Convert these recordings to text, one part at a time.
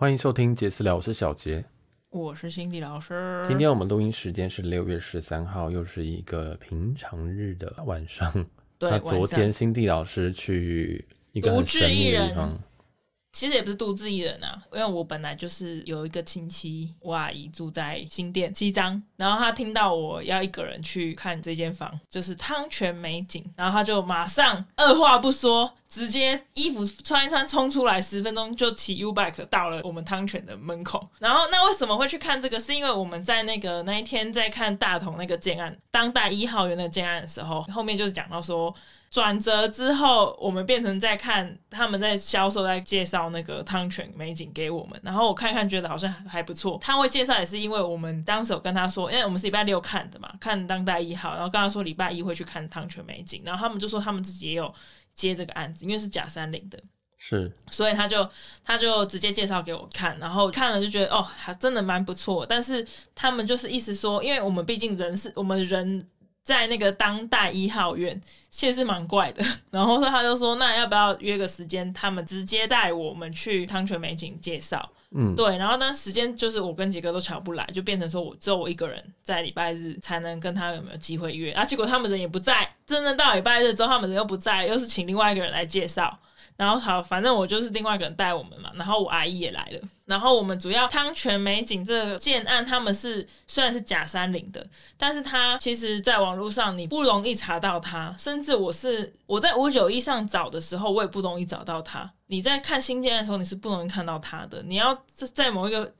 欢迎收听杰私聊，我是小杰，我是辛迪老师。今天我们录音时间是六月十三号，又是一个平常日的晚上。对，那昨天辛迪老师去一个很神秘的地方。其实也不是独自一人啊，因为我本来就是有一个亲戚，我阿姨住在新店西张，然后他听到我要一个人去看这间房，就是汤泉美景，然后他就马上二话不说，直接衣服穿一穿冲出来，十分钟就骑 U bike 到了我们汤泉的门口。然后那为什么会去看这个？是因为我们在那个那一天在看大同那个建案，当代一号园的建案的时候，后面就是讲到说。转折之后，我们变成在看他们在销售，在介绍那个汤泉美景给我们。然后我看看，觉得好像还不错。他会介绍也是因为我们当时有跟他说，因为我们是礼拜六看的嘛，看当代一号，然后刚刚说礼拜一会去看汤泉美景。然后他们就说他们自己也有接这个案子，因为是假山林的，是，所以他就他就直接介绍给我看，然后看了就觉得哦，还真的蛮不错。但是他们就是意思说，因为我们毕竟人是我们人。在那个当代一号院，其实是蛮怪的。然后他就说：“那要不要约个时间，他们直接带我们去汤泉美景介绍？”嗯，对。然后但时间就是我跟杰哥都瞧不来，就变成说我只有我一个人在礼拜日才能跟他有没有机会约啊？结果他们人也不在，真的到礼拜日之后，他们人又不在，又是请另外一个人来介绍。然后好，反正我就是另外一个人带我们嘛。然后我阿姨也来了。然后我们主要汤泉美景这个建案，他们是虽然是假山林的，但是它其实在网络上你不容易查到它。甚至我是我在五九一上找的时候，我也不容易找到它。你在看新建案的时候，你是不容易看到它的。你要在某一个，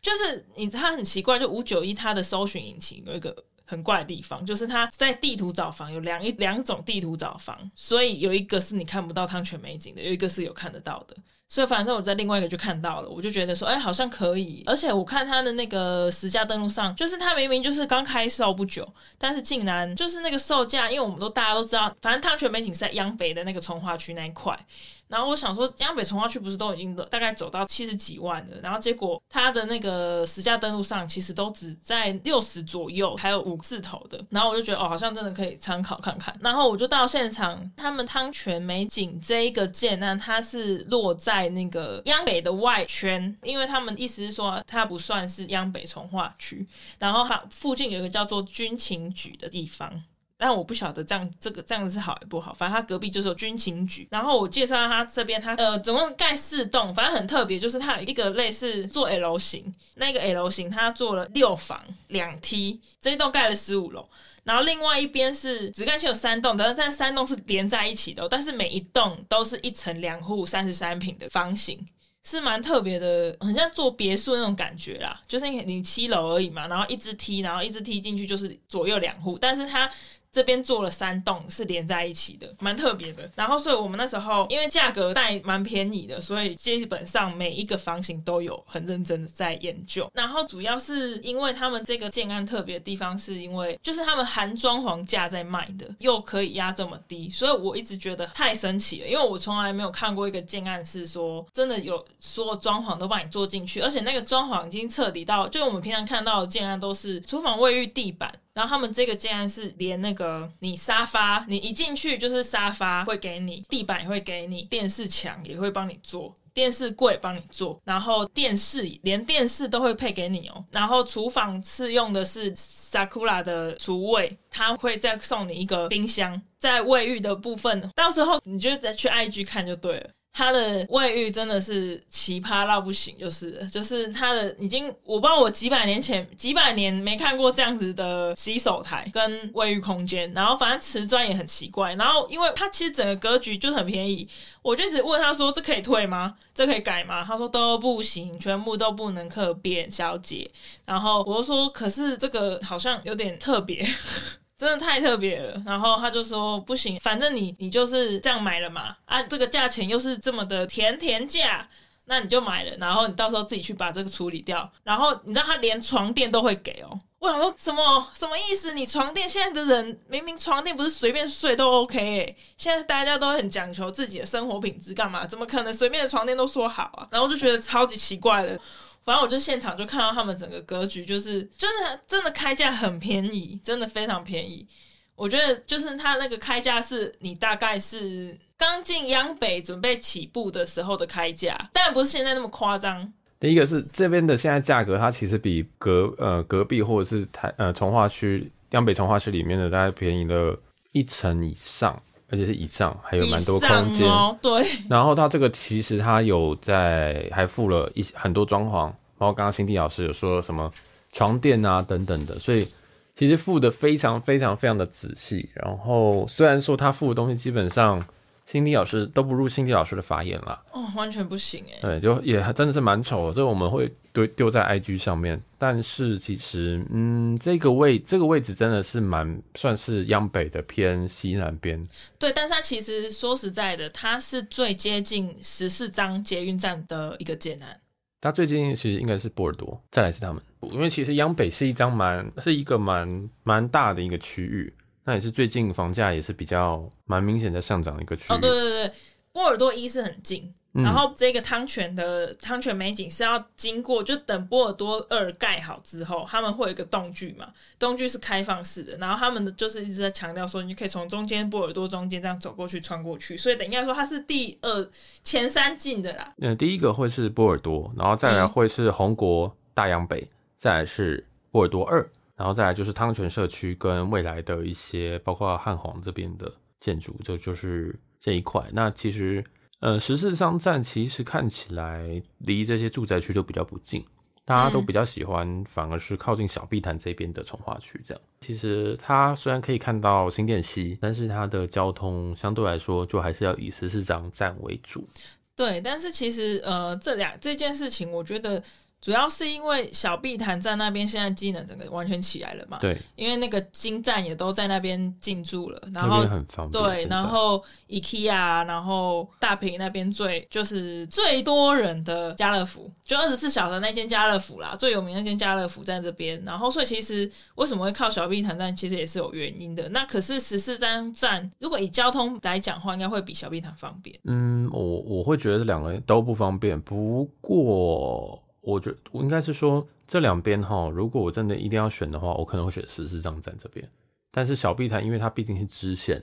就是你它很奇怪，就五九一它的搜寻引擎有一个。很怪的地方，就是他在地图找房有两一两种地图找房，所以有一个是你看不到汤泉美景的，有一个是有看得到的。所以反正我在另外一个就看到了，我就觉得说，哎、好像可以。而且我看他的那个实价登录上，就是他明明就是刚开售不久，但是竟然就是那个售价，因为我们都大家都知道，反正汤泉美景是在央北的那个从化区那一块。然后我想说，央北重化区不是都已经大概走到七十几万了？然后结果他的那个实价登录上其实都只在六十左右，还有五字头的。然后我就觉得哦，好像真的可以参考看看。然后我就到现场，他们汤泉美景这一个建案，它是落在那个央北的外圈，因为他们意思是说它不算是央北重化区。然后它附近有一个叫做军情局的地方。但我不晓得这样这个这样子是好还不好，反正他隔壁就是有军情局。然后我介绍他这边，他呃总共盖四栋，反正很特别，就是它有一个类似做 L 型，那个 L 型它做了六房两梯，这一栋盖了十五楼。然后另外一边是只盖起有三栋，但是这三栋是连在一起的，但是每一栋都是一层两户三十三坪的房型，是蛮特别的，很像做别墅那种感觉啦。就是你你七楼而已嘛，然后一直梯，然后一直梯进去就是左右两户，但是它。这边做了三栋是连在一起的，蛮特别的。然后，所以我们那时候因为价格带蛮便宜的，所以基本上每一个房型都有很认真的在研究。然后主要是因为他们这个建案特别的地方，是因为就是他们含装潢价在卖的，又可以压这么低，所以我一直觉得太神奇了。因为我从来没有看过一个建案是说真的有说装潢都帮你做进去，而且那个装潢已经彻底到，就我们平常看到的建案都是厨房、卫浴、地板。然后他们这个竟然是连那个你沙发，你一进去就是沙发会给你，地板也会给你，电视墙也会帮你做，电视柜帮你做，然后电视连电视都会配给你哦。然后厨房是用的是 Sakura 的厨卫，他会再送你一个冰箱。在卫浴的部分，到时候你就再去 IG 看就对了。他的卫浴真的是奇葩到不行，就是就是他的已经我不知道我几百年前几百年没看过这样子的洗手台跟卫浴空间，然后反正瓷砖也很奇怪，然后因为它其实整个格局就很便宜，我就只问他说，这可以退吗？这可以改吗？他说都不行，全部都不能客变，小姐。然后我就说，可是这个好像有点特别。真的太特别了，然后他就说不行，反正你你就是这样买了嘛，啊，这个价钱又是这么的甜甜价，那你就买了，然后你到时候自己去把这个处理掉，然后你知道他连床垫都会给哦，我想说什么什么意思？你床垫现在的人明明床垫不是随便睡都 OK 哎，现在大家都很讲求自己的生活品质，干嘛？怎么可能随便的床垫都说好啊？然后就觉得超级奇怪的。反正我就现场就看到他们整个格局，就是就是真的开价很便宜，真的非常便宜。我觉得就是他那个开价是你大概是刚进央北准备起步的时候的开价，当然不是现在那么夸张。第一个是这边的现在价格，它其实比隔呃隔壁或者是台呃从化区央北从化区里面的大概便宜了一成以上，而且是以上，还有蛮多空间。哦。对。然后它这个其实它有在还附了一很多装潢，包括刚刚新地老师有说什么床垫啊等等的，所以其实附的非常非常非常的仔细。然后虽然说他附的东西基本上。辛蒂老师都不入辛蒂老师的法眼了哦，完全不行哎。对，就也真的是蛮丑的，这个我们会丢丢在 IG 上面。但是其实，嗯，这个位这个位置真的是蛮算是央北的偏西南边。对，但是它其实说实在的，它是最接近十四张捷运站的一个建案。它最近其实应该是波尔多，再来是他们，因为其实央北是一张蛮是一个蛮蛮大的一个区域。那也是最近房价也是比较蛮明显的上涨的一个区域。哦，对对对，波尔多一是很近，嗯、然后这个汤泉的汤泉美景是要经过，就等波尔多二盖好之后，他们会有一个洞距嘛，洞距是开放式的，然后他们的就是一直在强调说，你可以从中间波尔多中间这样走过去穿过去，所以等应该说它是第二前三进的啦。嗯，第一个会是波尔多，然后再来会是红国大洋北，再来是波尔多二。然后再来就是汤泉社区跟未来的一些，包括汉皇这边的建筑，就就是这一块。那其实，呃，十四张站其实看起来离这些住宅区都比较不近，大家都比较喜欢，反而是靠近小碧潭这边的从化区这样。其实它虽然可以看到新店溪，但是它的交通相对来说就还是要以十四张站为主。对，但是其实呃，这两这件事情，我觉得。主要是因为小碧潭站那边现在机能整个完全起来了嘛，对，因为那个金站也都在那边进驻了，然后很方便，对，然后 IKEA，然后大坪那边最就是最多人的家乐福，就二十四小时那间家乐福啦，最有名那间家乐福在这边，然后所以其实为什么会靠小碧潭站，其实也是有原因的。那可是十四站站，如果以交通来讲的话，应该会比小碧潭方便。嗯，我我会觉得这两个都不方便，不过。我觉得我应该是说这两边哈，如果我真的一定要选的话，我可能会选十四张站这边。但是小碧潭，因为它毕竟是支线，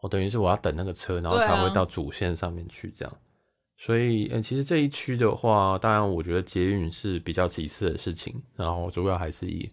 我等于是我要等那个车，然后才会到主线上面去这样。啊、所以，嗯，其实这一区的话，当然我觉得捷运是比较其次的事情，然后主要还是以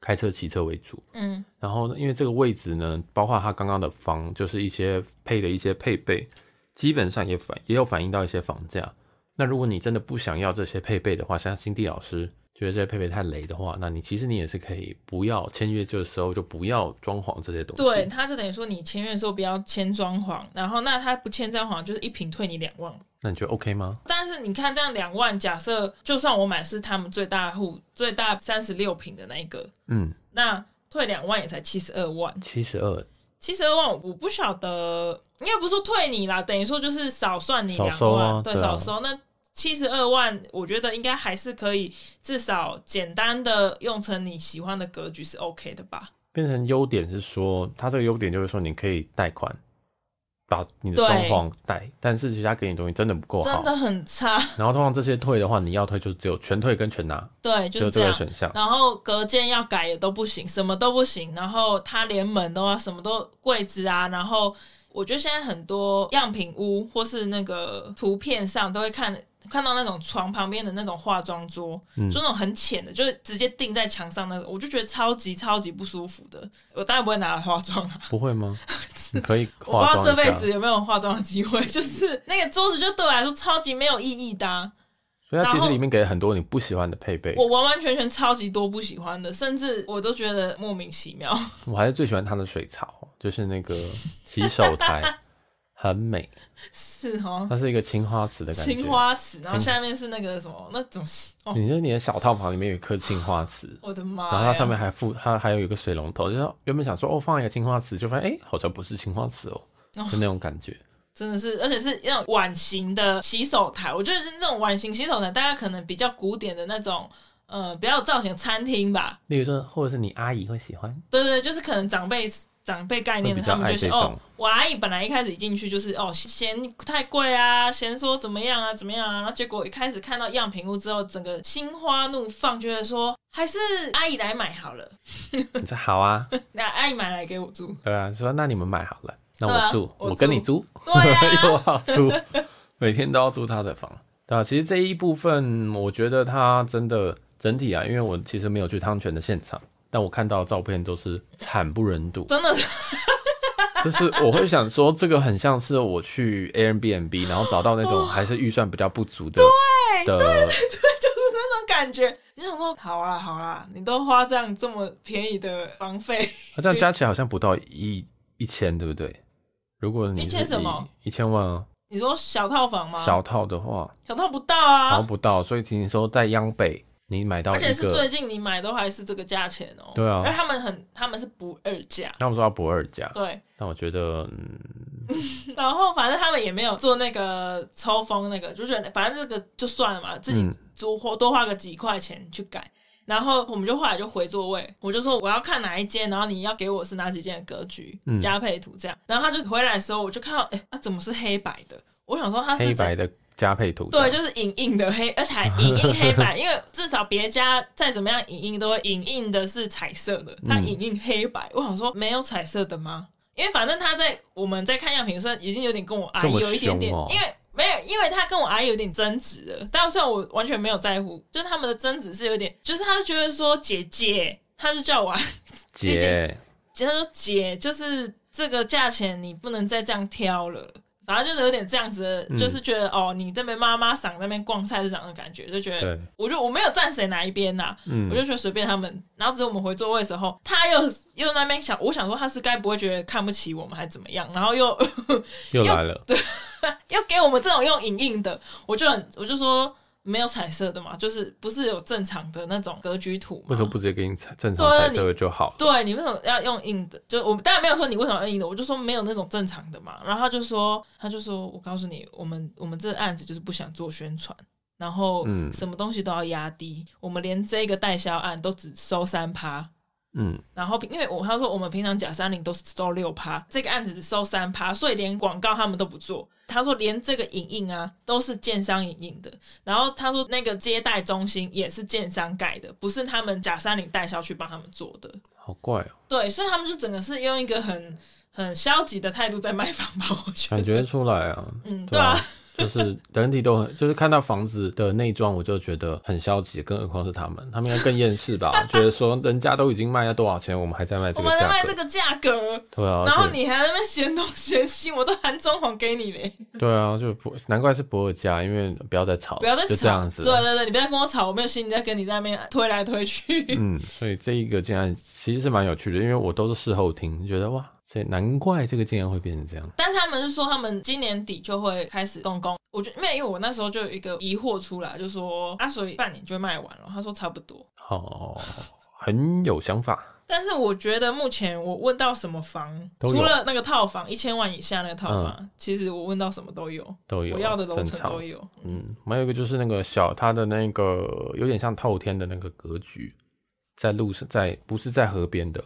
开车、骑车为主。嗯，然后呢，因为这个位置呢，包括它刚刚的房，就是一些配的一些配备，基本上也反也有反映到一些房价。那如果你真的不想要这些配备的话，像新地老师觉得这些配备太雷的话，那你其实你也是可以不要签约这个时候就不要装潢这些东西。对，他就等于说你签约的时候不要签装潢，然后那他不签装潢就是一瓶退你两万。那你觉得 OK 吗？但是你看这样两万，假设就算我买是他们最大户最大三十六平的那一个，嗯，那退两万也才七十二万。七十二。七十二万，我不晓得，应该不是说退你啦，等于说就是少算你两万，啊，对，少收。那七十二万，我觉得应该还是可以，至少简单的用成你喜欢的格局是 OK 的吧。变成优点是说，它这个优点就是说，你可以贷款把你的状况带，但是其他给你东西真的不够好，真的很差。然后通常这些退的话，你要退就只有全退跟全拿，对，就是这个。选项。然后隔间要改也都不行，什么都不行。然后他连门都要什么都柜子啊。然后我觉得现在很多样品屋或是那个图片上都会看。看到那种床旁边的那种化妆桌，嗯、就那种很浅的，就是直接钉在墙上那个，我就觉得超级超级不舒服的。我当然不会拿来化妆啊，不会吗？你可以化。我不知道这辈子有没有化妆的机会，就是那个桌子就对我来说超级没有意义的、啊。所以它其实里面给了很多你不喜欢的配备，我完完全全超级多不喜欢的，甚至我都觉得莫名其妙。我还是最喜欢它的水槽，就是那个洗手台。很美，是哦，它是一个青花瓷的感觉，青花瓷，然后下面是那个什么那种，哦、你说你的小套房里面有一颗青花瓷，我的妈！然后它上面还附，它还有一个水龙头，就是原本想说哦放一个青花瓷，就发现哎、欸、好像不是青花瓷哦，哦。就那种感觉，真的是，而且是那种碗形的洗手台，我觉得是那种碗形洗手台，大家可能比较古典的那种，呃，比较有造型餐厅吧，例如说，或者是你阿姨会喜欢，对，对对，就是可能长辈。长辈概念的，他们就是哦，我阿姨本来一开始一进去就是哦，嫌太贵啊，嫌说怎么样啊，怎么样啊，然后结果一开始看到样品屋之后，整个心花怒放，觉得说还是阿姨来买好了。你说好啊，那阿姨买来给我住。对啊，说那你们买好了，那我住，啊、我住。我跟你租，对啊，又好租，每天都要租他的房。对啊，其实这一部分我觉得它真的整体啊，因为我其实没有去汤泉的现场，但我看到的照片都是惨不忍睹，真的是。就是我会想说，这个很像是我去 Airbnb，然后找到那种还是预算比较不足的，对对对对，就是那种感觉。你想说，好啦好啦，你都花这样这么便宜的房费，那这样加起来好像不到一一千，对不对？如果你一千什么？一千万啊？你说小套房吗？小套的话，小套不到啊，好像不到。所以听说在央北。你买到，而且是最近你买都还是这个价钱哦、喔。对啊，因为他们很，他们是不二价。他们说要不二价。对。但我觉得，嗯。然后反正他们也没有做那个抽风那个，就觉得反正这个就算了嘛，自己多花多花个几块钱去改。然后我们就后来就回座位，我就说我要看哪一间，然后你要给我是哪几间的格局、嗯加配图这样。然后他就回来的时候，我就看到，哎，啊怎么是黑白的？我想说他是黑白的。加配图对，就是影印的黑，而且还影印黑白，因为至少别家再怎么样影印都会影印的是彩色的，它影印黑白。嗯、我想说没有彩色的吗？因为反正他在我们在看样品的时候已经有点跟我阿姨有一点点，哦、因为没有，因为他跟我阿姨有点争执了。但虽然我完全没有在乎，就是他们的争执是有点，就是他觉得说姐姐，他就叫我 姐姐，姐他说姐，就是这个价钱你不能再这样挑了。反正就是有点这样子的，嗯、就是觉得哦，你这边妈妈嗓那边逛菜市场的感觉，就觉得，对我就我没有站谁哪一边呐、啊，嗯、我就觉得随便他们。然后只有我们回座位的时候，他又又那边想，我想说他是该不会觉得看不起我们还是怎么样？然后又又来了，对，又给我们这种用影印的，我就很我就说。没有彩色的嘛，就是不是有正常的那种格局图吗？为什么不直接给你彩正常彩色的就好？对，你为什么要用印的？就我当然没有说你为什么要用印的，我就说没有那种正常的嘛。然后他就说，他就说我告诉你，我们我们这个案子就是不想做宣传，然后什么东西都要压低，嗯、我们连这个代销案都只收三趴。嗯，然后因为我他说我们平常假三零都是收六趴，这个案子只收三趴，所以连广告他们都不做。他说连这个影印啊都是建商影印的，然后他说那个接待中心也是建商盖的，不是他们假三零代销去帮他们做的。好怪哦。对，所以他们就整个是用一个很很消极的态度在卖房吧，我觉得。感觉出来啊。嗯，对啊。就是整体都很，就是看到房子的内装，我就觉得很消极，更何况是他们，他们应该更厌世吧？觉得说人家都已经卖了多少钱，我们还在卖这个价格，我们在卖这个价格，对啊，然后你还在那边嫌东嫌西，我都含装潢给你嘞。对啊，就不难怪是不二家，因为不要再吵，不要再吵，就这样子。对对对，你不要跟我吵，我没有心情在跟你在那边推来推去。嗯，所以这一个竟然其实是蛮有趣的，因为我都是事后听，觉得哇。所以难怪这个竟然会变成这样，但是他们是说他们今年底就会开始动工。我觉得，因为因为我那时候就有一个疑惑出来，就说啊，所以半年就卖完了。他说差不多，哦，很有想法。但是我觉得目前我问到什么房，除了那个套房一千万以下那个套房，嗯、其实我问到什么都有，都有，我要的楼层都有。嗯，还有一个就是那个小，它的那个有点像透天的那个格局，在路上，在不是在河边的。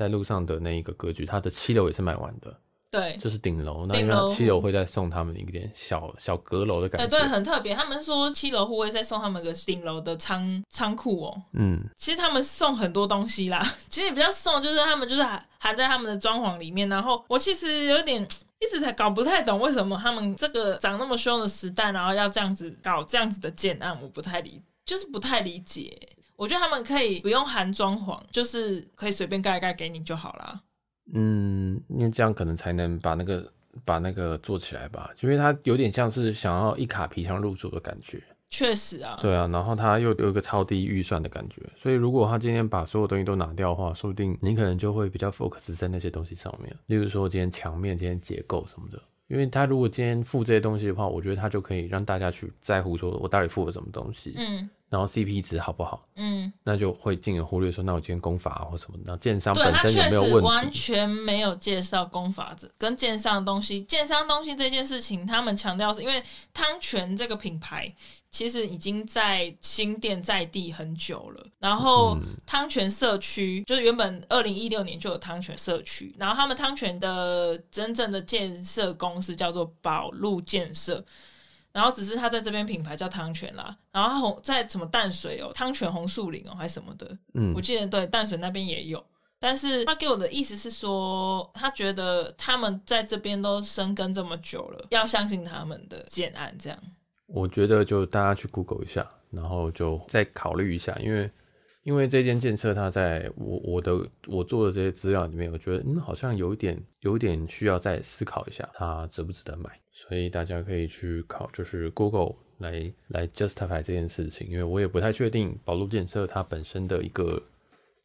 在路上的那一个格局，它的七楼也是卖完的。对，就是顶楼，那那七楼会再送他们一点小小阁楼的感觉。对，很特别。他们说七楼户会再送他们个顶楼的仓仓库哦。嗯，其实他们送很多东西啦。其实比较送就是他们就是含含在他们的装潢里面。然后我其实有点一直才搞不太懂，为什么他们这个长那么凶的时代，然后要这样子搞这样子的建案，我不太理，就是不太理解。我觉得他们可以不用含装潢，就是可以随便盖一盖给你就好啦。嗯，因为这样可能才能把那个把那个做起来吧，因为它有点像是想要一卡皮箱入住的感觉。确实啊。对啊，然后他又有一个超低预算的感觉，所以如果他今天把所有东西都拿掉的话，说不定你可能就会比较 focus 在那些东西上面，例如说今天墙面、今天结构什么的。因为他如果今天付这些东西的话，我觉得他就可以让大家去在乎说我到底付了什么东西。嗯。然后 CP 值好不好？嗯，那就会进而忽略说，那我今天功法或什么的，然后建商本身有没有问题？完全没有介绍功法子跟建商的东西。建商东西这件事情，他们强调是因为汤泉这个品牌其实已经在新店在地很久了。然后汤泉社区就是原本二零一六年就有汤泉社区，然后他们汤泉的真正的建设公司叫做宝路建设。然后只是他在这边品牌叫汤泉啦，然后红在什么淡水哦，汤泉红树林哦，还是什么的，嗯，我记得对淡水那边也有。但是他给我的意思是说，他觉得他们在这边都生根这么久了，要相信他们的建案这样。我觉得就大家去 Google 一下，然后就再考虑一下，因为因为这间建设它在我我的我做的这些资料里面，我觉得嗯好像有一点有一点需要再思考一下，它值不值得买，所以大家可以去考，就是 Google 来来 justify 这件事情，因为我也不太确定宝路建设它本身的一个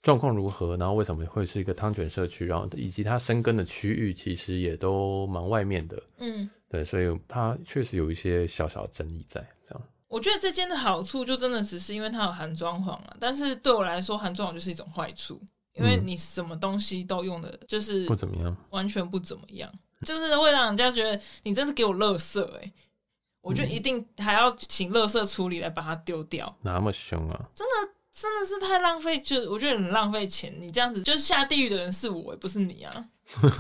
状况如何，然后为什么会是一个汤泉社区，然后以及它生根的区域其实也都蛮外面的，嗯。对，所以它确实有一些小小争议在这样。我觉得这间的好处就真的只是因为它有含装潢了，但是对我来说含装潢就是一种坏处，因为你什么东西都用的就是不怎么样，完全不怎么样，就是会让人家觉得你真是给我垃圾哎、欸！我觉得一定还要请垃圾处理来把它丢掉，那么凶啊！真的真的是太浪费，就我觉得很浪费钱。你这样子就是下地狱的人是我，也不是你啊！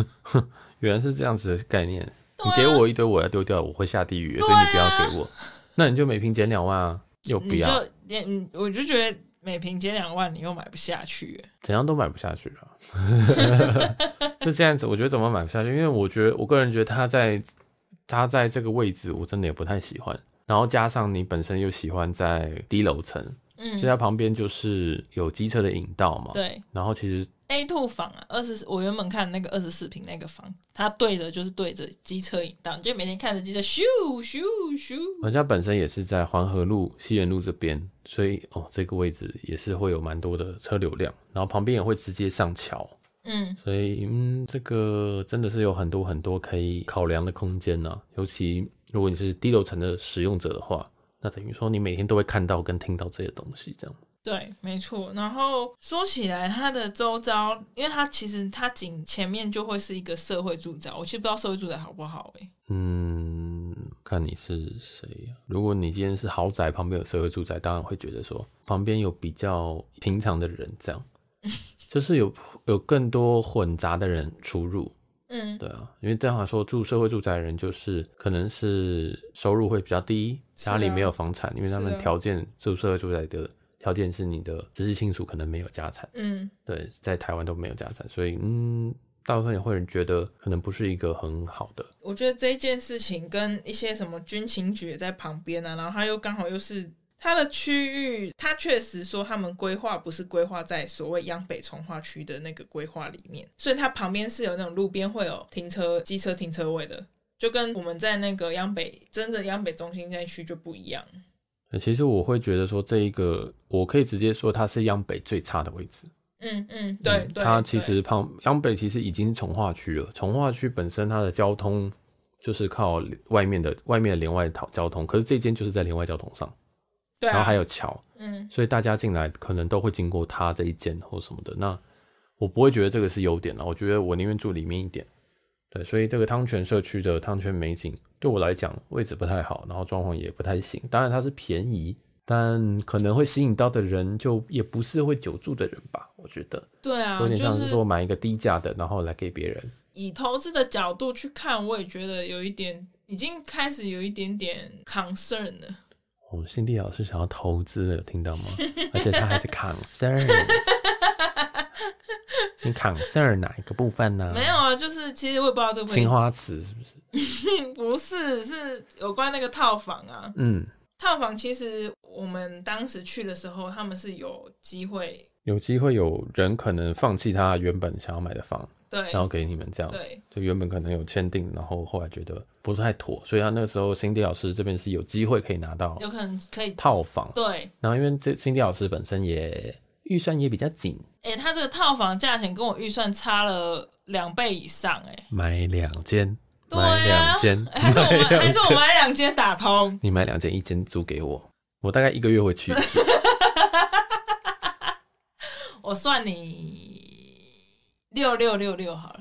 原来是这样子的概念。你给我一堆我要丢掉，我会下地狱，啊、所以你不要给我。那你就每平减两万啊，有必要。就你我就觉得每平减两万，你又买不下去，怎样都买不下去啊。就这样子，我觉得怎么买不下去？因为我觉得我个人觉得他在他在这个位置，我真的也不太喜欢。然后加上你本身又喜欢在低楼层，嗯，所以它旁边就是有机车的引道嘛。对。然后其实。A two 房啊，二十四，我原本看那个二十四平那个房，它对着就是对着机车引道，就每天看着机车咻咻咻。我家本身也是在黄河路、西园路这边，所以哦，这个位置也是会有蛮多的车流量，然后旁边也会直接上桥，嗯，所以嗯，这个真的是有很多很多可以考量的空间呢、啊。尤其如果你是低楼层的使用者的话，那等于说你每天都会看到跟听到这些东西，这样。对，没错。然后说起来，它的周遭，因为它其实它仅前面就会是一个社会住宅。我其实不知道社会住宅好不好哎。嗯，看你是谁呀？如果你今天是豪宅旁边有社会住宅，当然会觉得说旁边有比较平常的人，这样 就是有有更多混杂的人出入。嗯，对啊，因为这样来说，住社会住宅的人就是可能是收入会比较低，家里没有房产，因为他们条件住社会住宅的。条件是你的直系亲属可能没有家产，嗯，对，在台湾都没有家产，所以嗯，大部分也会人觉得可能不是一个很好的。我觉得这件事情跟一些什么军情局也在旁边啊，然后他又刚好又是他的区域，它确实说他们规划不是规划在所谓央北从化区的那个规划里面，所以它旁边是有那种路边会有停车机车停车位的，就跟我们在那个央北真的央北中心那区就不一样。其实我会觉得说，这一个我可以直接说它是央北最差的位置。嗯嗯，对嗯对。它其实旁央北其实已经是重划区了，从化区本身它的交通就是靠外面的外面的连外交通，可是这间就是在连外交通上，对、啊，然后还有桥，嗯，所以大家进来可能都会经过他这一间或什么的。那我不会觉得这个是优点了，我觉得我宁愿住里面一点。对，所以这个汤泉社区的汤泉美景对我来讲位置不太好，然后装潢也不太行。当然它是便宜，但可能会吸引到的人就也不是会久住的人吧？我觉得。对啊，有点像是说买一个低价的，然后来给别人。以投资的角度去看，我也觉得有一点已经开始有一点点 concern 了。我们辛蒂老师想要投资了，有听到吗？而且他还是 concern。你 concern 哪一个部分呢？没有啊，就是其实我也不知道这个青花瓷是不是？不是，是有关那个套房啊。嗯，套房其实我们当时去的时候，他们是有机会，有机会有人可能放弃他原本想要买的房，对，然后给你们这样，对，就原本可能有签订，然后后来觉得不太妥，所以他那个时候辛蒂老师这边是有机会可以拿到，有可能可以套房，对。然后因为这辛蒂老师本身也预算也比较紧。哎、欸，他这个套房价钱跟我预算差了两倍以上，哎，买两间，买两间，还是我们还是我买两间打通？你买两间，一间租给我，我大概一个月会去一次。我算你六六六六好了，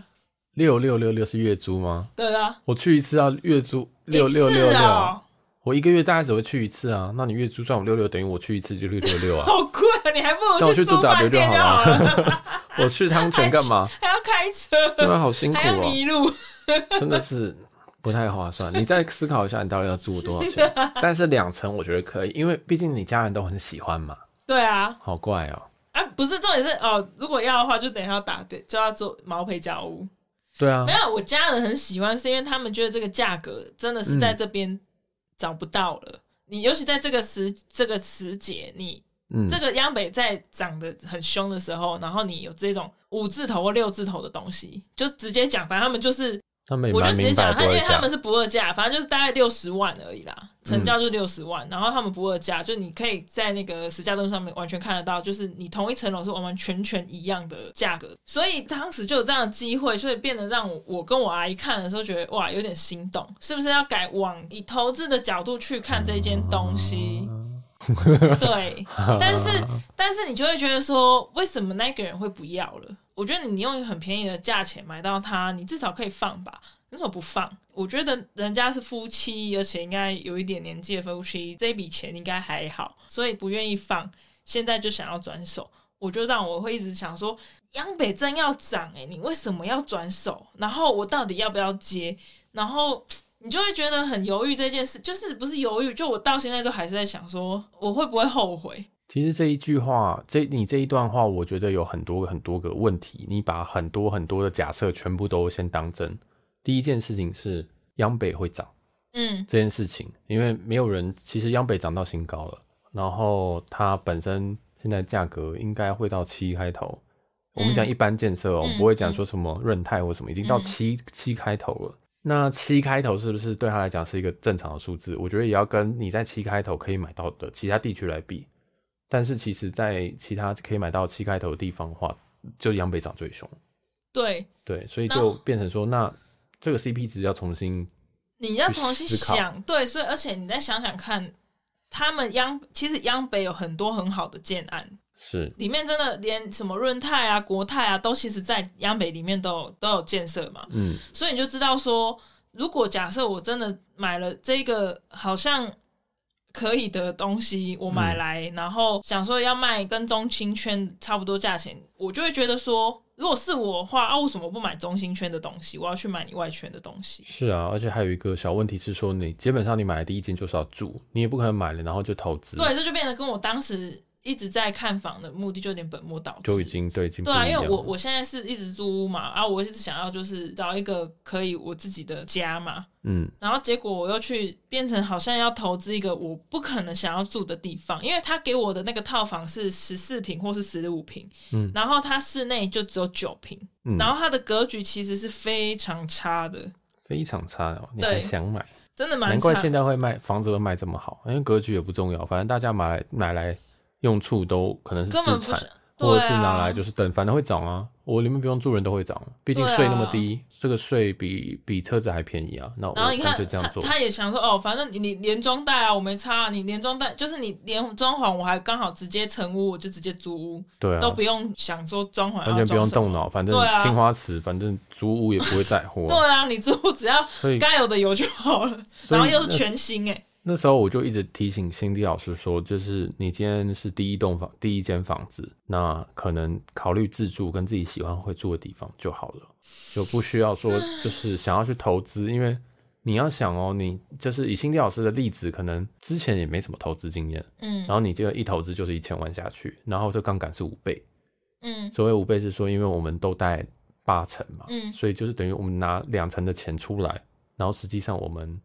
六六六六是月租吗？对啊，我去一次要月租六六六六。我一个月大概只会去一次啊，那你月租算我六六，等于我去一次就六六六啊。好贵啊，你还不如去住饭店就好了。我去汤泉干嘛？还要开车，对啊，好辛苦啊，迷路，真的是不太划算。你再思考一下，你到底要住多少钱？但是两层我觉得可以，因为毕竟你家人都很喜欢嘛。对啊，好怪哦。啊，不是重点是哦，如果要的话，就等一下要打对，就要做毛坯家屋。对啊，没有，我家人很喜欢，是因为他们觉得这个价格真的是在这边。找不到了，你尤其在这个时这个时节，你、嗯、这个央北在涨得很凶的时候，然后你有这种五字头或六字头的东西，就直接讲，反正他们就是。他们我就直接讲，他因为他们是不二价，反正就是大概六十万而已啦，成交就六十万，嗯，然后他们不二价，就你可以在那个实价登上面完全看得到，就是你同一层楼是完完全全一样的价格，所以当时就有这样的机会，所以变得让我我跟我阿姨看的时候觉得哇有点心动，是不是要改往以投资的角度去看这间东西？对，但是但是你就会觉得说，为什么那个人会不要了？我觉得你用一个很便宜的价钱买到它，你至少可以放吧？为什么不放？我觉得人家是夫妻，而且应该有一点年纪的夫妻，这笔钱应该还好，所以不愿意放。现在就想要转手，我就让我会一直想说，央北真要涨诶，你为什么要转手？然后我到底要不要接？然后你就会觉得很犹豫这件事，就是不是犹豫？就我到现在都还是在想说，我会不会后悔？其实这一句话，这你这一段话，我觉得有很多很多个问题。你把很多很多的假设全部都先当真。第一件事情是央北会涨，嗯，这件事情，因为没有人，其实央北涨到新高了，然后它本身现在价格应该会到七开头。嗯、我们讲一般建设哦、喔，不会讲说什么润泰或什么，已经到七七开头了。那七开头是不是对他来讲是一个正常的数字？我觉得也要跟你在七开头可以买到的其他地区来比。但是其实，在其他可以买到七开头的地方的话，就央北涨最凶。对对，所以就变成说，那这个 CP 值要重新，你要重新想。对，所以而且你再想想看，他们央其实央北有很多很好的建案，是里面真的连什么润泰啊、国泰啊，都其实在央北里面都有都有建设嘛。嗯，所以你就知道说，如果假设我真的买了这个，好像。可以的东西我买来，嗯，然后想说要卖跟中青圈差不多价钱，我就会觉得说，如果是我的话，啊，为什么不买中心圈的东西？我要去买你外圈的东西。是啊，而且还有一个小问题是说，你基本上你买的第一间就是要住，你也不可能买了然后就投资。对，这就变得跟我当时。一直在看房的目的就有点本末倒置，就已经对，已经对啊，因为我我现在是一直租屋嘛，啊，我一直想要就是找一个可以我自己的家嘛，嗯，然后结果我又去变成好像要投资一个我不可能想要住的地方，因为他给我的那个套房是十四平或是十五平，嗯，然后它室内就只有九平，嗯，然后它的格局其实是非常差的，非常差哦，你还想买？真的蛮，难怪现在会卖房子会卖这么好，因为格局也不重要，反正大家买来买来。用处都可能是资产，或者是拿来就是等，反正会涨啊。我里面不用住人都会涨，毕竟税那么低，啊、这个税比比车子还便宜啊。那我干脆这样做。他也想说哦，反正你你连装带啊，我没差、啊。你连装带就是你连装潢，我还刚好直接成屋，我就直接租屋，对啊，都不用想说装潢，完全不用动脑，反正青花瓷，反正租屋也不会在乎、啊。对啊，你租屋只要该有的有就好了，然后又是全新哎、欸。那时候我就一直提醒辛迪老师说，就是你今天是第一栋房、第一间房子，那可能考虑自住跟自己喜欢会住的地方就好了，就不需要说就是想要去投资，因为你要想哦，你就是以辛迪老师的例子，可能之前也没什么投资经验，嗯，然后你这个一投资就是一千万下去，然后这杠杆是五倍，嗯，所谓五倍是说，因为我们都贷八成嘛，嗯，所以就是等于我们拿两成的钱出来，然后实际上我们。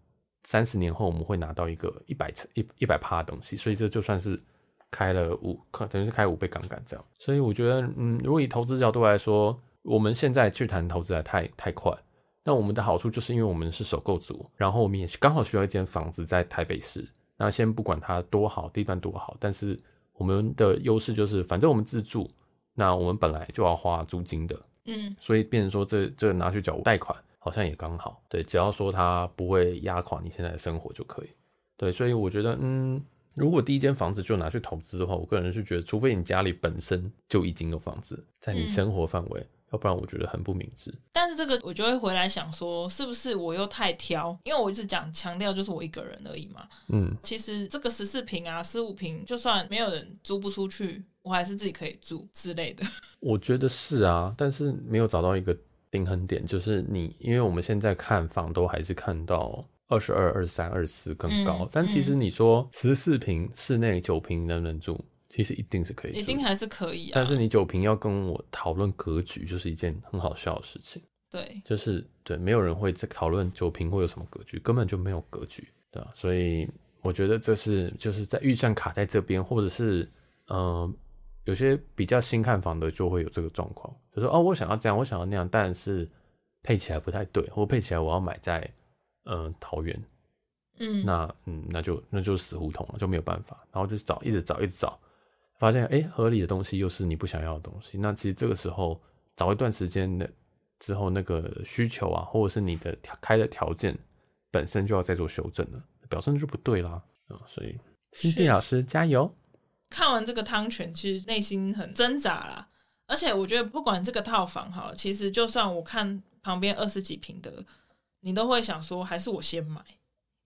三十年后我们会拿到一个一百层一一百趴的东西，所以这就算是开了五，可等于是开五倍杠杆这样。所以我觉得，嗯，如果以投资角度来说，我们现在去谈投资还太太快。那我们的好处就是因为我们是首购族，然后我们也刚好需要一间房子在台北市。那先不管它多好，地段多好，但是我们的优势就是，反正我们自住，那我们本来就要花租金的，嗯，所以变成说这这拿去缴贷款。好像也刚好，对，只要说它不会压垮你现在的生活就可以，对，所以我觉得，嗯，如果第一间房子就拿去投资的话，我个人是觉得，除非你家里本身就已经有房子在你生活范围，嗯，要不然我觉得很不明智。但是这个我就会回来想说，是不是我又太挑？因为我一直讲强调就是我一个人而已嘛，嗯，其实这个十四平啊、十五平，就算没有人租不出去，我还是自己可以住之类的。我觉得是啊，但是没有找到一个。平衡点就是你，因为我们现在看房都还是看到二十二、二十三、二十四更高，嗯，但其实你说十四平室内九平能不能住？其实一定是可以，一定还是可以啊。但是你九平要跟我讨论格局，就是一件很好笑的事情。对，就是对，没有人会在讨论九平会有什么格局，根本就没有格局，对吧？所以我觉得这是就是在预算卡在这边，或者是嗯、呃，有些比较新看房的就会有这个状况，就说哦，我想要这样，我想要那样，但是配起来不太对，或配起来我要买在嗯、呃、桃园，嗯，那嗯那就那就死胡同了，就没有办法，然后就找一直找一直找，发现哎合理的东西又是你不想要的东西，那其实这个时候找一段时间的之后，那个需求啊，或者是你的开的条件本身就要再做修正了。表现就不对啦，啊，所以新地老师加油！看完这个汤泉，其实内心很挣扎啦。而且我觉得，不管这个套房哈，其实就算我看旁边二十几平的，你都会想说，还是我先买，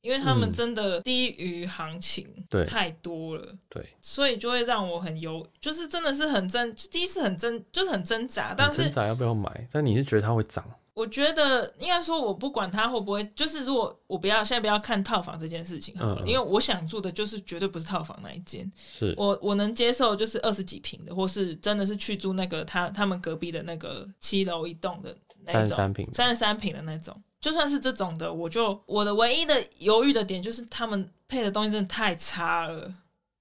因为他们真的低于行情，对，太多了，对，所以就会让我很犹，就是真的是很挣，第一次很挣，就是很挣扎，但是挣扎要不要买？但你是觉得它会涨？我觉得应该说，我不管他会不会，就是如果我不要现在不要看套房这件事情嗯，因为我想住的就是绝对不是套房那一间，是。我我能接受就是二十几平的，或是真的是去住那个他他们隔壁的那个七楼一栋的那种三十三平三十三平的那种，就算是这种的，我就我的唯一的犹豫的点就是他们配的东西真的太差了，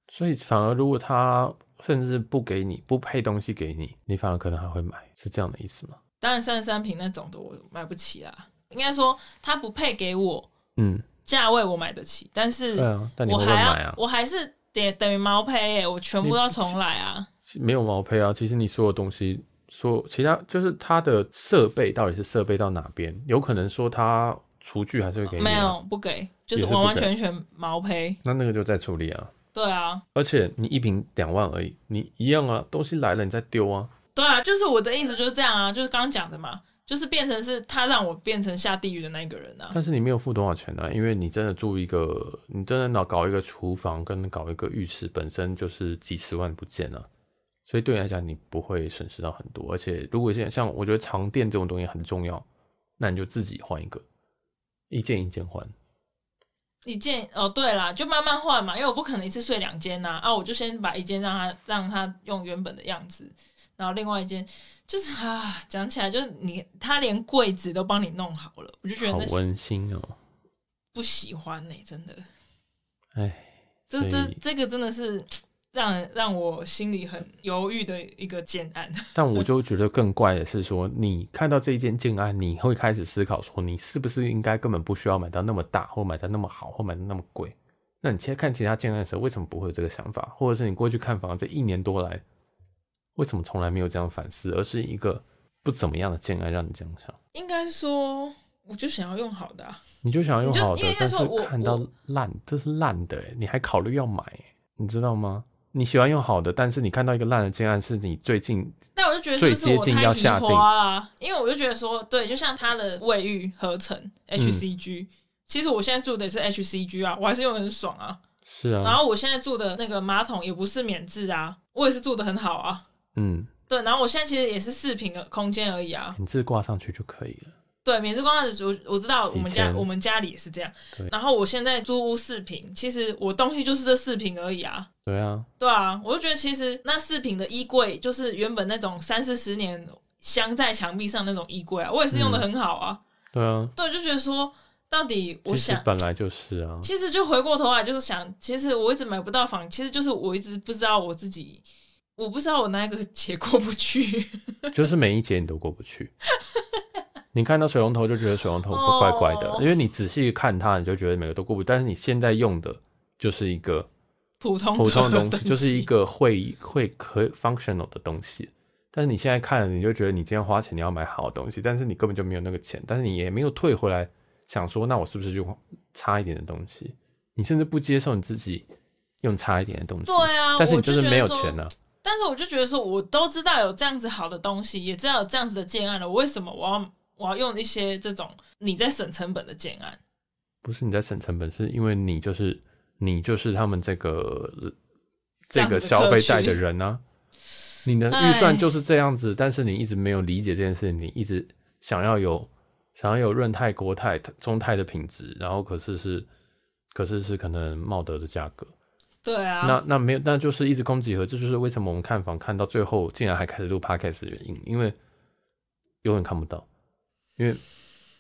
所以反而如果他甚至不给你不配东西给你，你反而可能还会买，是这样的意思吗？当然，三十三瓶那种的我买不起啦。应该说，它不配给我，嗯，价位我买得起，但是，对啊，但你会买啊，我还是得等于毛坯耶，我全部都要重来啊。没有毛坯啊，其实你所有东西，说其他就是它的设备到底是设备到哪边？有可能说它厨具还是会给你，没有不给，就是完完全全毛坯。那那个就再处理啊。对啊，而且你一瓶两万而已，你一样啊，东西来了你再丢啊。对啊，就是我的意思就是这样啊，就是刚刚讲的嘛，就是变成是他让我变成下地狱的那个人啊。但是你没有付多少钱啊，因为你真的住一个，你真的搞搞一个厨房跟搞一个浴室，本身就是几十万不见了，所以对你来讲你不会损失到很多。而且如果现在像我觉得床垫这种东西很重要，那你就自己换一个，一件一件换。一件哦，对啦，就慢慢换嘛，因为我不可能一次睡两间呐啊，我就先把一间让他让他用原本的样子。然后另外一间就是啊，讲起来就是你他连柜子都帮你弄好了，我就觉得好温馨哦。不喜欢呢、欸，真的。哎，这这这个真的是让让我心里很犹豫的一个建案。但我就觉得更怪的是说，你看到这一件建案，你会开始思考说，你是不是应该根本不需要买到那么大，或买到那么好，或买到那么贵？那你现在看其他建案的时候，为什么不会有这个想法？或者是你过去看房这一年多来？为什么从来没有这样反思，而是一个不怎么样的建案让你这样想？应该说，我就想要用好的啊。你就想要用好的，但是看到烂，这是烂的，你还考虑要买，你知道吗？你喜欢用好的，但是你看到一个烂的建案，是你最近，但我就觉得是不是我太喜欢啊？因为我就觉得说，对，就像它的卫浴合成 HCG，、嗯、其实我现在住的也是 HCG 啊，我还是用的很爽啊。是啊，然后我现在住的那个马桶也不是免治啊，我也是住的很好啊。嗯，对，然后我现在其实也是四平的空间而已啊，免治挂上去就可以了。对，免治挂上去，我我知道我们家我们家里也是这样。然后我现在租屋四平，其实我东西就是这四平而已啊。对啊，对啊，我就觉得其实那四平的衣柜就是原本那种三四十年镶在墙壁上那种衣柜啊，我也是用的很好啊。嗯、对啊，对，就觉得说到底我想本来就是啊，其实就回过头来就是想，其实我一直买不到房，其实就是我一直不知道我自己。我不知道我那一个节过不去，就是每一节你都过不去。你看到水龙头就觉得水龙头不怪怪的，因为你仔细看它，你就觉得每个都过不去。但是你现在用的就是一个普通普通的东西，就是一个会会可 functional 的东西。但是你现在看了，你就觉得你今天花钱你要买好东西，但是你根本就没有那个钱，但是你也没有退回来想说，那我是不是就差一点的东西？你甚至不接受你自己用差一点的东西，对啊，但是你就是没有钱呢、啊。但是我就觉得说，我都知道有这样子好的东西，也知道有这样子的建案了，我为什么我要我要用一些这种你在省成本的建案？不是你在省成本，是因为你就是你就是他们这个这个消费贷的人啊。你的预算就是这样子，但是你一直没有理解这件事情，你一直想要有想要有润泰、国泰、中泰的品质，然后可是是可是是可能茂德的价格。对啊，那那没有，那就是一直空集合，这就是为什么我们看房看到最后竟然还开始录 podcast 的原因，因为永远看不到，因为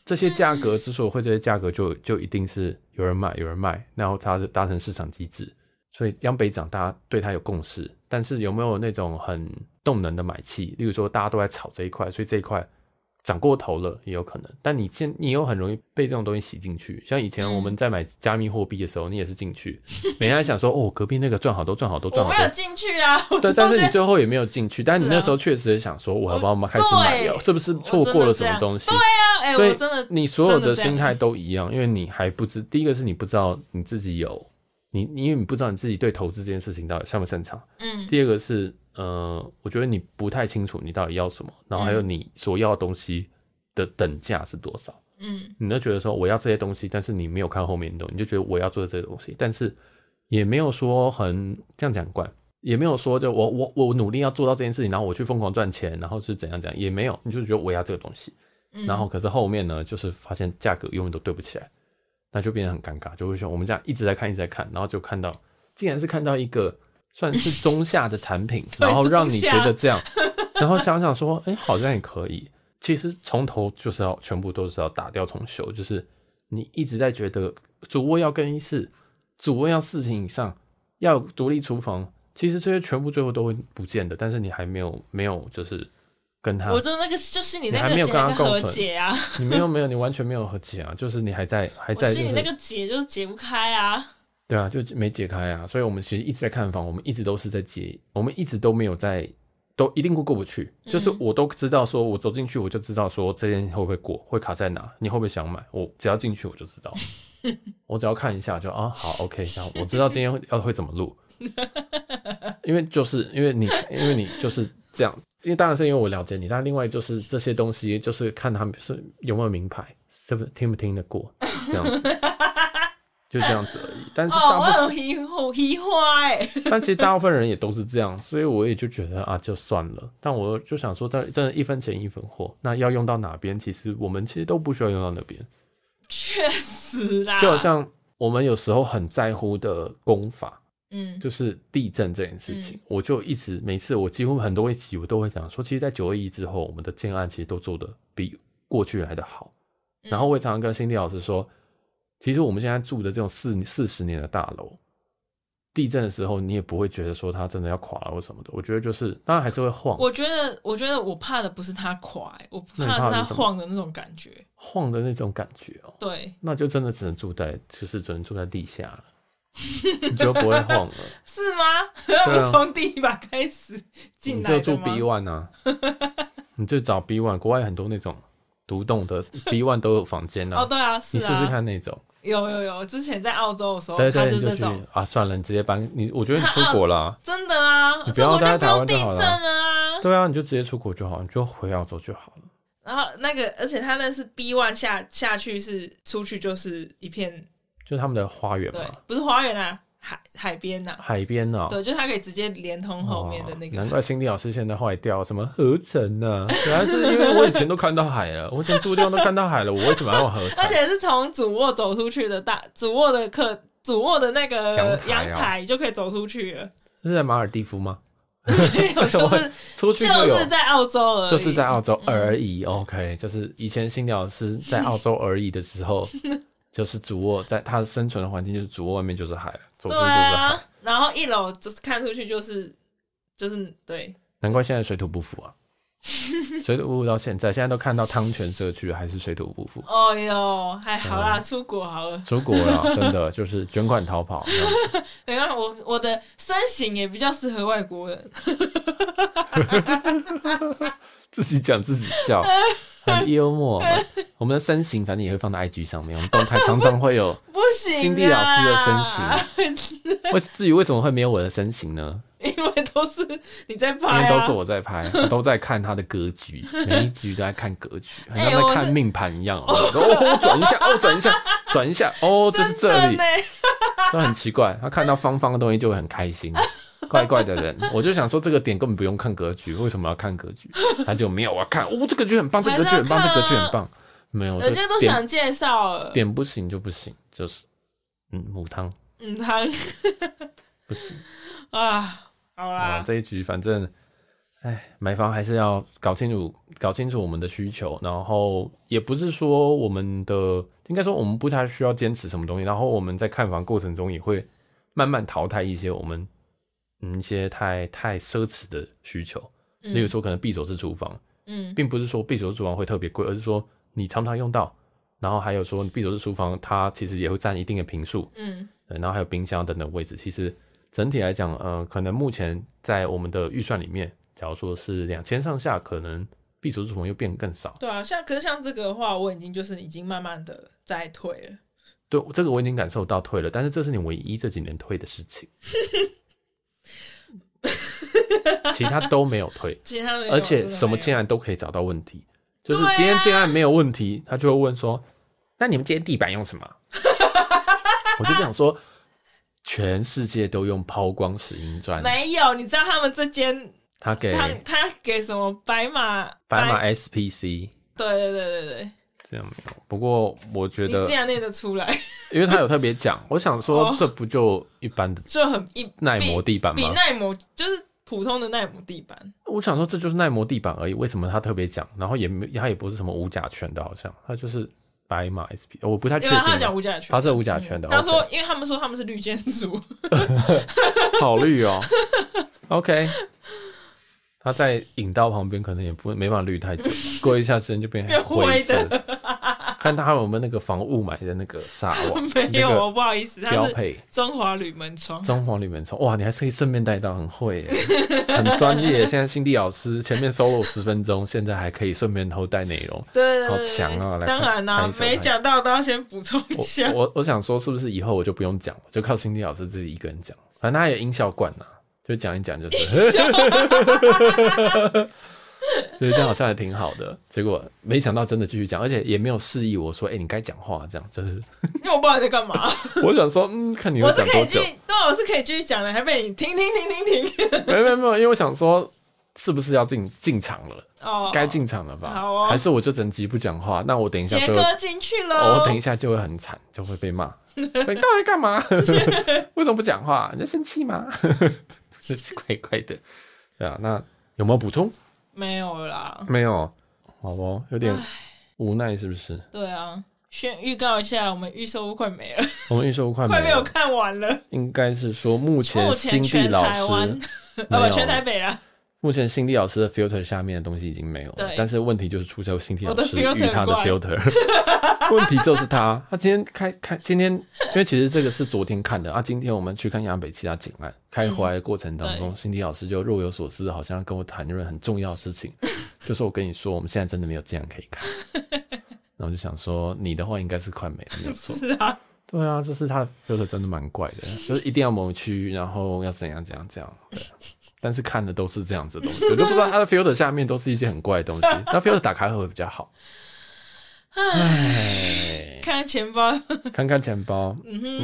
这些价格之所以会这些价格就，就就一定是有人买，有人卖，然后它是达成市场机制，所以央北涨，大家对它有共识。但是有没有那种很动能的买气？例如说，大家都在炒这一块，所以这一块。涨过头了也有可能，但你现你又很容易被这种东西洗进去。像以前我们在买加密货币的时候，你也是进去，每天还想说哦，隔壁那个赚好多赚好多赚好多。我没有进去啊，对，但是你最后也没有进去。但是你那时候确实也想说，我要不要开始买了？是不是错过了什么东西？对啊，哎，我真的，你所有的心态都一样，因为你还不知，第一个是你不知道你自己有你，因为你不知道你自己对投资这件事情到底擅不擅长。嗯。第二个是呃，我觉得你不太清楚你到底要什么，然后还有你所要的东西。的等价是多少？嗯，你就觉得说我要这些东西，但是你没有看后面的东西，你就觉得我要做这些东西，但是也没有说很这样讲惯，也没有说就我我我努力要做到这件事情，然后我去疯狂赚钱，然后是怎样怎样，也没有，你就觉得我要这个东西，然后可是后面呢，就是发现价格永远都对不起来，那就变得很尴尬，就会说我们这样一直在看一直在看，然后就看到竟然是看到一个算是中下的产品，然后让你觉得这样，然后想想说，哎、欸，好像也可以。其实从头就是要全部都是要打掉重修，就是你一直在觉得主卧要更衣室，主卧要四平以上，要独立厨房，其实这些全部最后都会不见的。但是你还没有没有就是跟他，我真的那个就是你那个还没有跟他和解啊，你没有没有你完全没有和解啊，就是你还在还 在、就是，你那个解就是解不开啊，对啊，就没解开啊，所以我们其实一直在看房，我们一直都是在解，我们一直都没有在。都一定会过不去，就是我都知道，说我走进去我就知道，说这件会不会过，会卡在哪，你会不会想买？我只要进去我就知道，我只要看一下就啊好 OK，这样我知道今天要会怎么录，因为就是因为你因为你就是这样，因为当然是因为我了解你，但另外就是这些东西就是看他们是有没有名牌，是不是听不听得过这样子。就这样子而已，但是大部分好喜欢哎，但其实大部分人也都是这样，所以我也就觉得啊，就算了。但我就想说，在真的一分钱一分货，那要用到哪边，其实我们其实都不需要用到那边。确实啦，就好像我们有时候很在乎的功法，嗯，就是地震这件事情，嗯、我就一直每次我几乎很多一集我都会讲说，其实，在九二一之后，我们的建案其实都做的比过去来的好。然后我也常常跟新地老师说。其实我们现在住的这种四四十年的大楼，地震的时候你也不会觉得说它真的要垮了或什么的。我觉得就是当然还是会晃。我觉得，我觉得我怕的不是它垮，我怕的是它晃的那种感觉。晃的那种感觉哦。对。那就真的只能住在，就是只能住在地下了，你就不会晃了。是吗？我从第一把开始进来你就住 B one 啊，你就找 B one，国外很多那种独栋的 B one 都有房间啊。哦，对啊，是啊。你试试看那种。有有有，之前在澳洲的时候，对对對，他就这种啊，算了，你直接搬你，我觉得你出国了，啊，真的啊，你不要待在台湾就好了，啊，对啊，你就直接出国就好，你就回澳洲就好了。然后那个，而且他那是 B one 下下去是出去就是一片，就是他们的花园嘛，不是花园啊。海海边呐、啊，海边呐、喔，对，就它可以直接连通后面的那个。难怪心理老师现在坏掉，什么合成呢、啊？主要是因为我以前都看到海了，我以前住的地方都看到海了，我为什么要用合成？而且是从主卧走出去的大主卧的客主卧的那个阳台就可以走出去了。是在马尔蒂夫吗？为什 么会出去就，就是在澳洲而已，就是在澳洲而已。嗯、OK，就是以前心理老师在 澳洲而已的时候。就是主卧，在他生存的环境就是主卧外面就是海了，走出去就是海。啊、然后一楼就是看出去就是就是对。难怪现在水土不服啊，水土不服到现在，现在都看到汤泉社区还是水土不服。哦哟，还好啦，嗯、出国好了。出国了，真的就是卷款逃跑。没关系，我我的身形也比较适合外国人。自己讲自己笑。很幽默，我们的身形反正也会放在 IG 上面，我们动态常常会有 新地老师的身形。为至于为什么会没有我的身形呢？因为都是你在拍，啊，因为都是我在拍，都在看他的格局，每一局都在看格局，好像在看命盘一样。哦，转一下，哦，转一下，转一下，哦，这是这里，都很奇怪。他看到方方的东西就会很开心。怪怪的人，我就想说这个点根本不用看格局，为什么要看格局？他就没有啊，看哦，这个格局很棒，这个格局很棒，这个格局很棒，没有，人家都想介绍了，点不行就不行，就是嗯，母汤，母汤，不行。啊，好啦，这一局反正哎，买房还是要搞清楚，搞清楚我们的需求，然后也不是说我们的，应该说我们不太需要坚持什么东西，然后我们在看房过程中也会慢慢淘汰一些我们嗯一些太太奢侈的需求，例如说可能匕首式厨房，嗯，并不是说匕首式厨房会特别贵，而是说你常常用到，然后还有说匕首式厨房它其实也会占一定的坪数，嗯，然后还有冰箱等等位置，其实整体来讲，呃，可能目前在我们的预算里面。假如说是两千上下，可能闭锁厨房又变更少。对啊，像可是像这个的话，我已经就是已经慢慢的在退了。对，这个我已经感受到退了，但是这是你唯一这几年退的事情，其他都没有退，其他而且什么建案都可以找到问题，就是今天建案没有问题，他就会问说：“那你们今天地板用什么？” 我就想说，全世界都用抛光石英砖，没有，你知道他们这间。他给他他给什么白马白马 SPC？对对对对对，这样没有。不过我觉得你竟然念得出来，因为他有特别讲。我想说，这不就一般的，就很一耐磨地板吗？比耐磨就是普通的耐磨地板。我想说，这就是耐磨地板而已。为什么他特别讲？然后也没他也不是什么无甲醛的，好像他就是白马 SP。我不太确定。他讲无甲醛，他是无甲醛的。他说，因为他们说他们是绿建筑，好绿哦。OK。他在引道旁边，可能也不没办法绿太久，过一下时间就变成灰色。看他有没有那个防雾霾的那个纱网，没有，不好意思，标配中华铝门窗。中华铝门窗，哇，你还是可以顺便带到，很会，很专业。现在新地老师前面 solo 十分钟，现在还可以顺便偷带内容，对，好强啊！当然啦，没讲到都要先补充一下。我我想说，是不是以后我就不用讲了，就靠新地老师自己一个人讲？反正他有音效罐呐。就讲一讲就是，所以这样好像还挺好的。结果没想到真的继续讲，而且也没有示意我说：“哎、欸，你该讲话。”这样就是，因为我不知道你在干嘛。我想说，嗯，看你会讲多久。我是可以继续，对，我是可以继续讲的，还被你停停停停停。没没没有，因为我想说，是不是要进进场了？哦，该进场了吧？好哦。还是我就整集不讲话？那我等一下杰哥进去了，我等一下就会很惨，就会被骂。你到底干嘛？为什么不讲话？你在生气吗？是怪怪的，对啊，那有没有补充？没有啦，没有，好不，有点无奈，是不是？对啊，先预告一下，我们预售屋快没了，我们预售屋快快没有看完了，应该是说目前新地老师，呃，全台北啊。目前辛蒂老师的 filter 下面的东西已经没有了，对但是问题就是出在辛蒂老师与他的 filter，问题就是他，他今天开开今天，因为其实这个是昨天看的啊，今天我们去看亚北其他景案，开回来的过程当中，辛蒂、嗯、老师就若有所思，好像要跟我谈论很重要的事情，就说我跟你说，我们现在真的没有这样可以看，然后就想说你的话应该是快没了，没有错，是啊，对啊，就是他的 filter 真的蛮怪的，就是一定要某区，然后要怎样怎样怎样，对。但是看的都是这样子的东西，我就不知道它的 filter 下面都是一些很怪的东西。那 filter 打开会比较好？唉，看看钱包，看看钱包。嗯哼，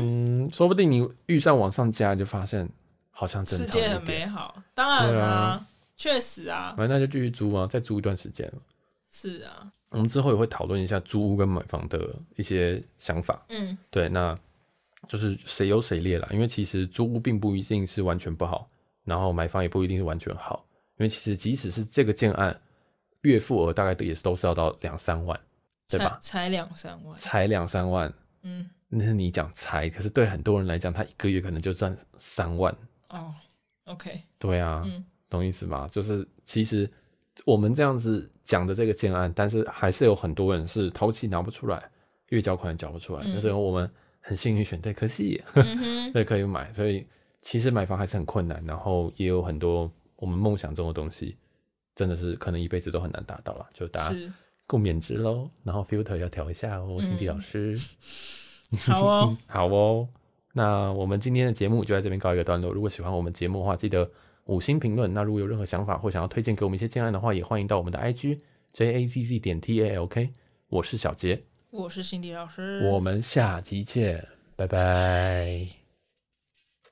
嗯，说不定你预算往上加，就发现好像正常一点。世界很美好，当然啊，确实啊。反正那就继续租啊，再租一段时间。是啊，我们之后也会讨论一下租屋跟买房的一些想法。嗯，对，那就是谁优谁劣啦，因为其实租屋并不一定是完全不好。然后买方也不一定是完全好，因为其实即使是这个建案，月付额大概也是都是要到两三万，对吧？才两三万，才两三万，嗯，那是你讲才，可是对很多人来讲，他一个月可能就赚三万。哦，OK，对啊，嗯，懂意思吗？就是其实我们这样子讲的这个建案，但是还是有很多人是头期拿不出来，月缴款缴不出来，那时候我们很幸运选对，可惜，嗯可以买，所以。其实买房还是很困难，然后也有很多我们梦想中的东西，真的是可能一辈子都很难达到了。就大家共勉之喽。然后 filter 要调一下哦，辛迪老师。好哦，好哦。那我们今天的节目就在这边告一个段落。如果喜欢我们节目的话，记得五星评论。那如果有任何想法或想要推荐给我们一些建案的话，也欢迎到我们的 IG J A Z Z 点 T A L K。我是小杰，我是辛迪老师，我们下集见，拜拜。